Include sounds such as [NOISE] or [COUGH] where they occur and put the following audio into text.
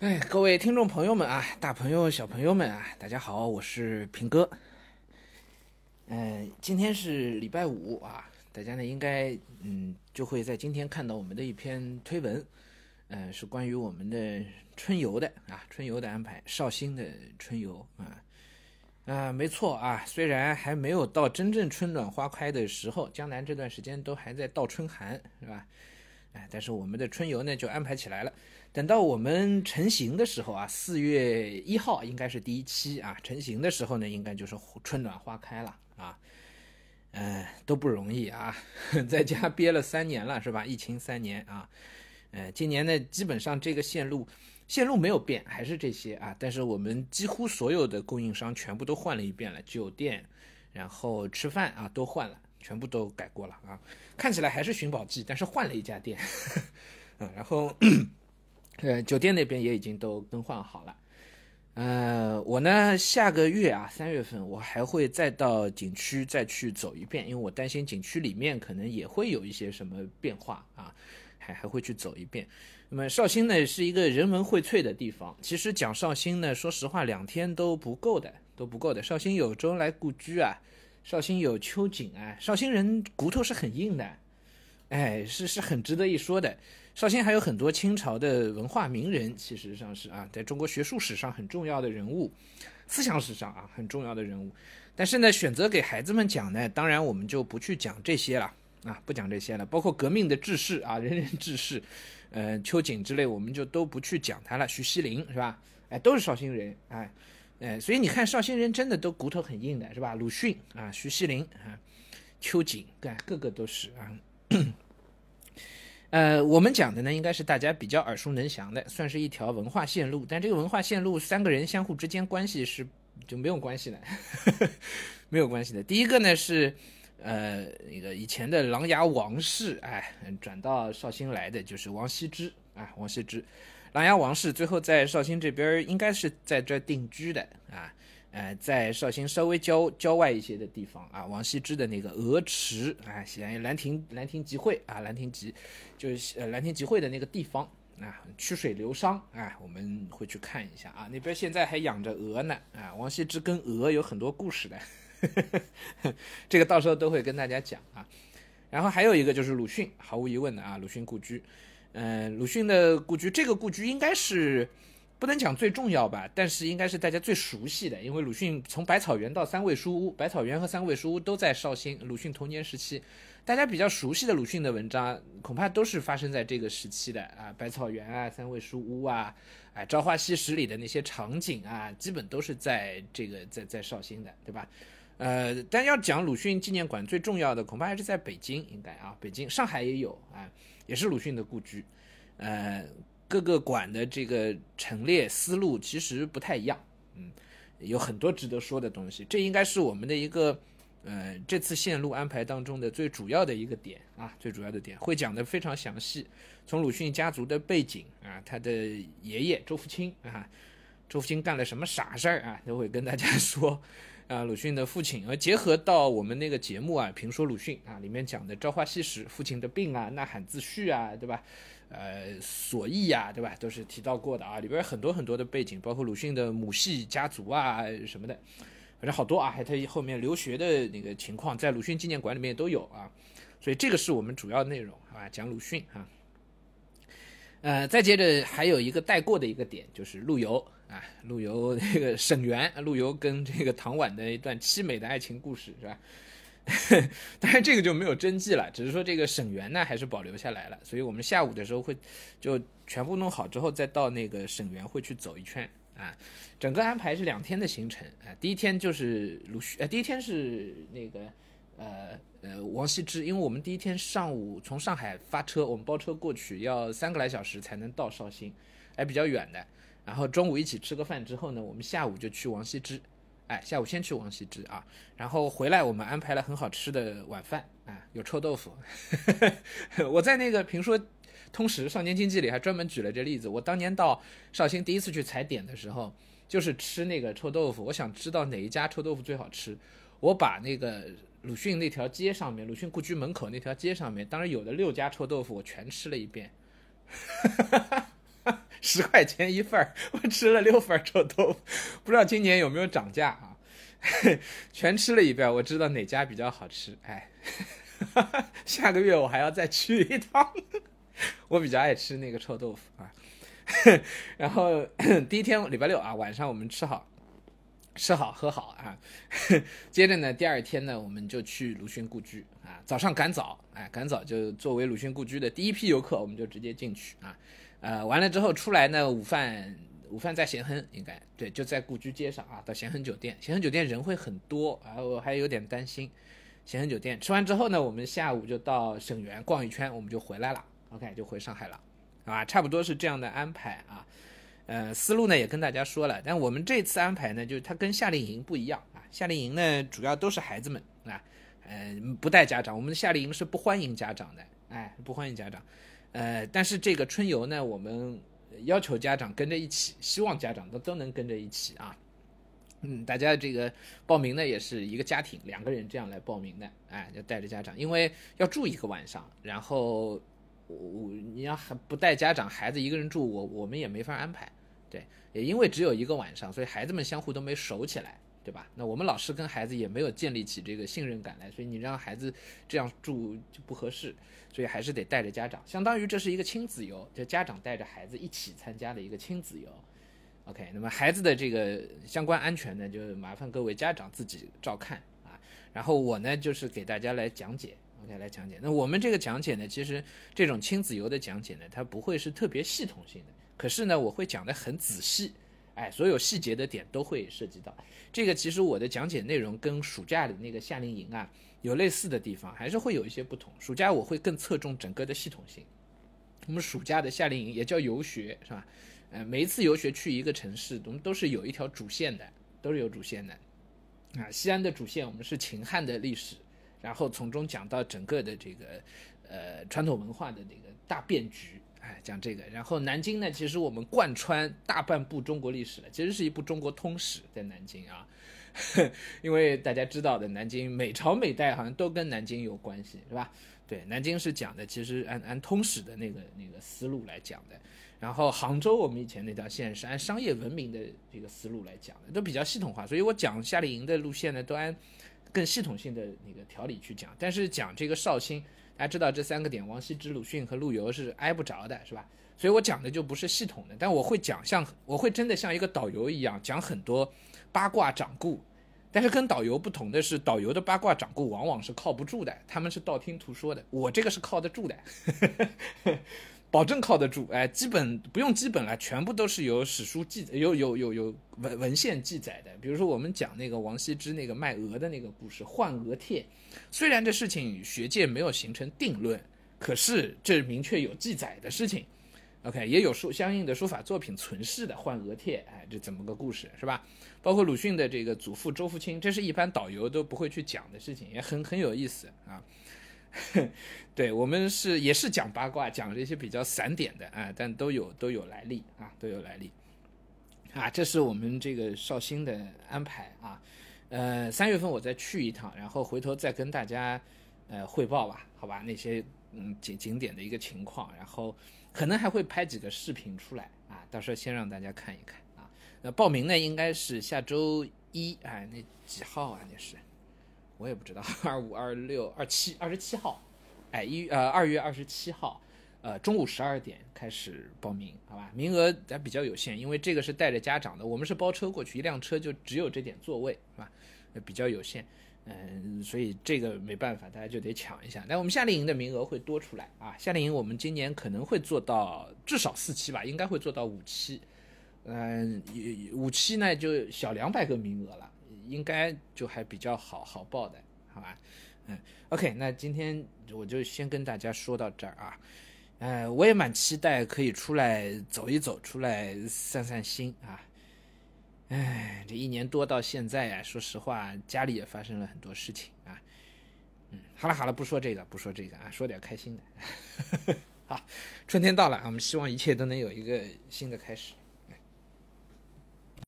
哎，各位听众朋友们啊，大朋友小朋友们啊，大家好，我是平哥。嗯，今天是礼拜五啊，大家呢应该嗯就会在今天看到我们的一篇推文，嗯，是关于我们的春游的啊，春游的安排，绍兴的春游啊啊，没错啊，虽然还没有到真正春暖花开的时候，江南这段时间都还在倒春寒，是吧？哎，但是我们的春游呢就安排起来了。等到我们成型的时候啊，四月一号应该是第一期啊。成型的时候呢，应该就是春暖花开了啊。嗯，都不容易啊，[LAUGHS] 在家憋了三年了是吧？疫情三年啊。呃，今年呢，基本上这个线路线路没有变，还是这些啊。但是我们几乎所有的供应商全部都换了一遍了，酒店，然后吃饭啊都换了，全部都改过了啊。看起来还是寻宝记，但是换了一家店。[LAUGHS] 嗯，然后。呃，酒店那边也已经都更换好了。呃，我呢下个月啊，三月份我还会再到景区再去走一遍，因为我担心景区里面可能也会有一些什么变化啊，还还会去走一遍。那么绍兴呢是一个人文荟萃的地方，其实讲绍兴呢，说实话两天都不够的，都不够的。绍兴有周恩来故居啊，绍兴有秋瑾啊，绍兴人骨头是很硬的，哎，是是很值得一说的。绍兴还有很多清朝的文化名人，其实上是啊，在中国学术史上很重要的人物，思想史上啊很重要的人物。但是呢，选择给孩子们讲呢，当然我们就不去讲这些了啊，不讲这些了。包括革命的志士啊，[LAUGHS] 仁人志士，呃，秋瑾之类，我们就都不去讲他了。徐锡麟是吧？哎，都是绍兴人，哎，哎，所以你看绍兴人真的都骨头很硬的，是吧？鲁迅啊，徐锡麟啊，秋瑾，对，个个都是啊。呃，我们讲的呢，应该是大家比较耳熟能详的，算是一条文化线路。但这个文化线路，三个人相互之间关系是就没有关系的，[LAUGHS] 没有关系的。第一个呢是，呃，那个以前的琅琊王氏，哎，转到绍兴来的就是王羲之啊，王羲之，琅琊王氏最后在绍兴这边应该是在这定居的啊。呃，在绍兴稍微郊郊外一些的地方啊，王羲之的那个鹅池啊，西安兰亭兰亭集会啊，兰亭集就是呃兰亭集会的那个地方啊，曲水流觞啊，我们会去看一下啊，那边现在还养着鹅呢啊，王羲之跟鹅有很多故事的，[LAUGHS] 这个到时候都会跟大家讲啊。然后还有一个就是鲁迅，毫无疑问的啊，鲁迅故居，嗯，鲁迅的故居，这个故居应该是。不能讲最重要吧，但是应该是大家最熟悉的，因为鲁迅从百草园到三味书屋，百草园和三味书屋都在绍兴。鲁迅童年时期，大家比较熟悉的鲁迅的文章，恐怕都是发生在这个时期的啊，百草园啊，三味书屋啊，哎，朝花夕拾里的那些场景啊，基本都是在这个在在绍兴的，对吧？呃，但要讲鲁迅纪念馆最重要的，恐怕还是在北京，应该啊，北京、上海也有啊，也是鲁迅的故居，呃。各个馆的这个陈列思路其实不太一样，嗯，有很多值得说的东西。这应该是我们的一个，呃，这次线路安排当中的最主要的一个点啊，最主要的点会讲的非常详细。从鲁迅家族的背景啊，他的爷爷周福清啊，周福清干了什么傻事儿啊，都会跟大家 [LAUGHS] 说。啊，鲁迅的父亲，而结合到我们那个节目啊，评说鲁迅啊，里面讲的《朝花夕拾》，父亲的病啊，呐喊自序啊，对吧？呃，所忆呀，对吧？都是提到过的啊，里边很多很多的背景，包括鲁迅的母系家族啊什么的，反正好多啊，还他后面留学的那个情况，在鲁迅纪念馆里面都有啊，所以这个是我们主要内容，好吧？讲鲁迅啊。呃，再接着还有一个带过的一个点，就是陆游啊，陆游那个沈园，陆游跟这个唐婉的一段凄美的爱情故事，是吧？[LAUGHS] 当然这个就没有真迹了，只是说这个沈园呢还是保留下来了，所以我们下午的时候会就全部弄好之后，再到那个沈园会去走一圈啊。整个安排是两天的行程啊，第一天就是鲁迅，呃，第一天是那个呃呃王羲之，因为我们第一天上午从上海发车，我们包车过去要三个来小时才能到绍兴，还比较远的。然后中午一起吃个饭之后呢，我们下午就去王羲之。哎，下午先去王羲之啊，然后回来我们安排了很好吃的晚饭啊，有臭豆腐。[LAUGHS] 我在那个评说通识少年经济里还专门举了这例子。我当年到绍兴第一次去踩点的时候，就是吃那个臭豆腐。我想知道哪一家臭豆腐最好吃，我把那个鲁迅那条街上面，鲁迅故居门口那条街上面，当然有的六家臭豆腐，我全吃了一遍。十块钱一份儿，我吃了六份臭豆腐，不知道今年有没有涨价啊？[LAUGHS] 全吃了一遍，我知道哪家比较好吃。哎，[LAUGHS] 下个月我还要再去一趟，我比较爱吃那个臭豆腐啊。[LAUGHS] 然后第一天礼拜六啊晚上我们吃好。吃好喝好啊，[LAUGHS] 接着呢，第二天呢，我们就去鲁迅故居啊。早上赶早，哎，赶早就作为鲁迅故居的第一批游客，我们就直接进去啊。呃，完了之后出来呢，午饭午饭在咸亨，应该对，就在故居街上啊。到咸亨酒店，咸亨酒店人会很多啊，我还有点担心。咸亨酒店吃完之后呢，我们下午就到省园逛一圈，我们就回来了。OK，就回上海了，啊，差不多是这样的安排啊。呃，思路呢也跟大家说了，但我们这次安排呢，就是它跟夏令营不一样啊。夏令营呢主要都是孩子们啊，呃，不带家长。我们的夏令营是不欢迎家长的，哎，不欢迎家长。呃，但是这个春游呢，我们要求家长跟着一起，希望家长都都能跟着一起啊。嗯，大家这个报名呢也是一个家庭两个人这样来报名的，哎，要带着家长，因为要住一个晚上，然后我你要还不带家长，孩子一个人住，我我们也没法安排。对，也因为只有一个晚上，所以孩子们相互都没熟起来，对吧？那我们老师跟孩子也没有建立起这个信任感来，所以你让孩子这样住就不合适，所以还是得带着家长，相当于这是一个亲子游，就家长带着孩子一起参加的一个亲子游。OK，那么孩子的这个相关安全呢，就麻烦各位家长自己照看啊。然后我呢，就是给大家来讲解，OK，来讲解。那我们这个讲解呢，其实这种亲子游的讲解呢，它不会是特别系统性的。可是呢，我会讲的很仔细，哎，所有细节的点都会涉及到。这个其实我的讲解内容跟暑假的那个夏令营啊有类似的地方，还是会有一些不同。暑假我会更侧重整个的系统性。我们暑假的夏令营也叫游学，是吧？呃，每一次游学去一个城市，我们都是有一条主线的，都是有主线的。啊，西安的主线我们是秦汉的历史，然后从中讲到整个的这个呃传统文化的这个大变局。哎，讲这个，然后南京呢，其实我们贯穿大半部中国历史了，其实是一部中国通史在南京啊，[LAUGHS] 因为大家知道的，南京每朝每代好像都跟南京有关系，是吧？对，南京是讲的，其实按按通史的那个那个思路来讲的，然后杭州我们以前那条线是按商业文明的这个思路来讲的，都比较系统化，所以我讲夏令营的路线呢，都按更系统性的那个条理去讲，但是讲这个绍兴。大家知道这三个点，王羲之、鲁迅和陆游是挨不着的，是吧？所以我讲的就不是系统的，但我会讲像我会真的像一个导游一样讲很多八卦掌故。但是跟导游不同的是，导游的八卦掌故往往是靠不住的，他们是道听途说的。我这个是靠得住的。[LAUGHS] 保证靠得住，哎，基本不用基本了，全部都是有史书记有有有有文文献记载的。比如说我们讲那个王羲之那个卖鹅的那个故事《换鹅帖》，虽然这事情学界没有形成定论，可是这明确有记载的事情。OK，也有书相应的书法作品存世的《换鹅帖》，哎，这怎么个故事是吧？包括鲁迅的这个祖父周福清，这是一般导游都不会去讲的事情，也很很有意思啊。[LAUGHS] 对我们是也是讲八卦，讲这些比较散点的啊，但都有都有来历啊，都有来历啊。这是我们这个绍兴的安排啊。呃，三月份我再去一趟，然后回头再跟大家呃汇报吧，好吧？那些嗯景景点的一个情况，然后可能还会拍几个视频出来啊，到时候先让大家看一看啊。那报名呢，应该是下周一哎，那几号啊？那是。我也不知道，[LAUGHS] 二五、二六、二七、二十七号，哎，一呃二月二十七号，呃中午十二点开始报名，好吧？名额咱比较有限，因为这个是带着家长的，我们是包车过去，一辆车就只有这点座位，是吧？比较有限，嗯，所以这个没办法，大家就得抢一下。那我们夏令营的名额会多出来啊，夏令营我们今年可能会做到至少四期吧，应该会做到五期，嗯，五期呢就小两百个名额了。应该就还比较好好报的，好吧？嗯，OK，那今天我就先跟大家说到这儿啊。呃，我也蛮期待可以出来走一走，出来散散心啊。哎，这一年多到现在呀，说实话，家里也发生了很多事情啊。嗯，好了好了，不说这个，不说这个啊，说点开心的。[LAUGHS] 好，春天到了，我们希望一切都能有一个新的开始。